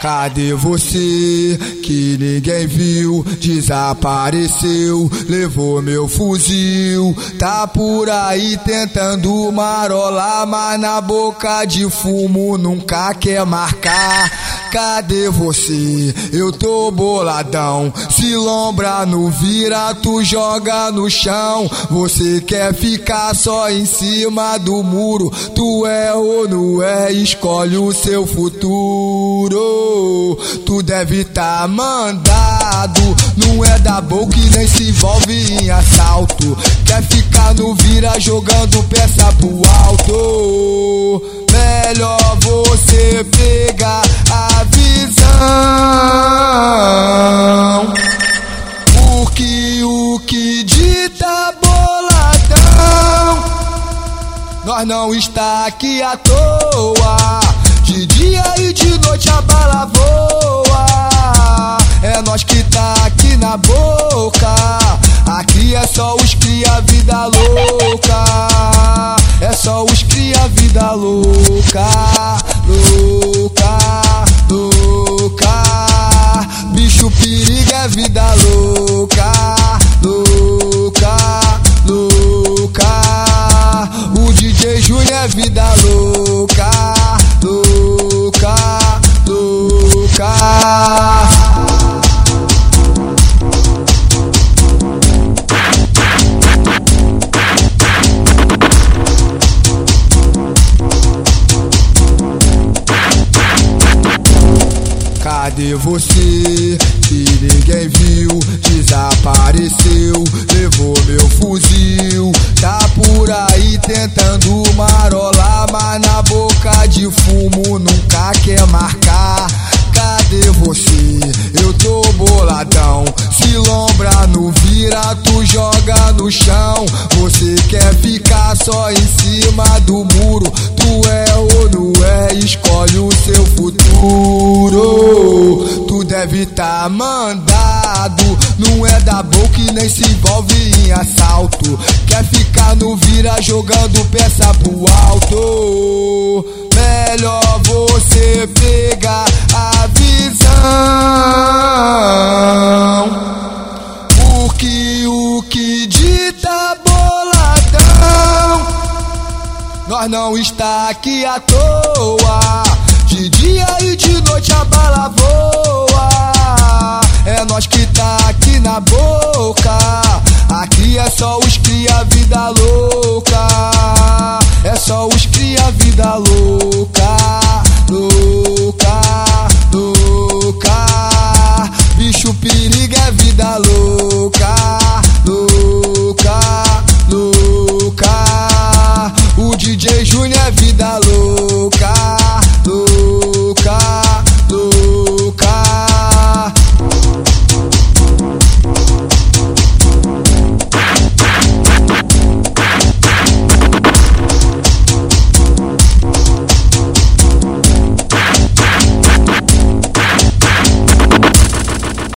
Cadê você que ninguém viu? Desapareceu, levou meu fuzil. Tá por aí tentando marolar, mas na boca de fumo nunca quer marcar. Cadê você? Eu tô boladão. Se lombra no vira, tu joga no chão. Você quer ficar só em cima do muro? Tu é ou não é? Escolhe o seu futuro. Tu deve tá mandado. Não é da boca e nem se envolve em assalto. Quer ficar no vira jogando peça pro alto. Melhor você pegar a visão. Porque o que dita boladão, nós não está aqui à toa. De dia e de noite só os cria vida louca. É só os cria vida louca. Louca, Cadê você que ninguém viu? Desapareceu, levou meu fuzil. Tá por aí tentando marolar, mas na boca de fumo nunca quer marcar. Cadê você? Eu tô boladão. Se lombra no vira, tu joga no chão. Você quer ficar só em cima do muro? Tu é ou não é? Escolhe o seu futuro deve tá mandado. Não é da boca e nem se envolve em assalto. Quer ficar no vira jogando peça pro alto. Melhor você pegar a visão. Porque o que dita boladão. Nós não está aqui à toa. De dia e de noite a bala voa.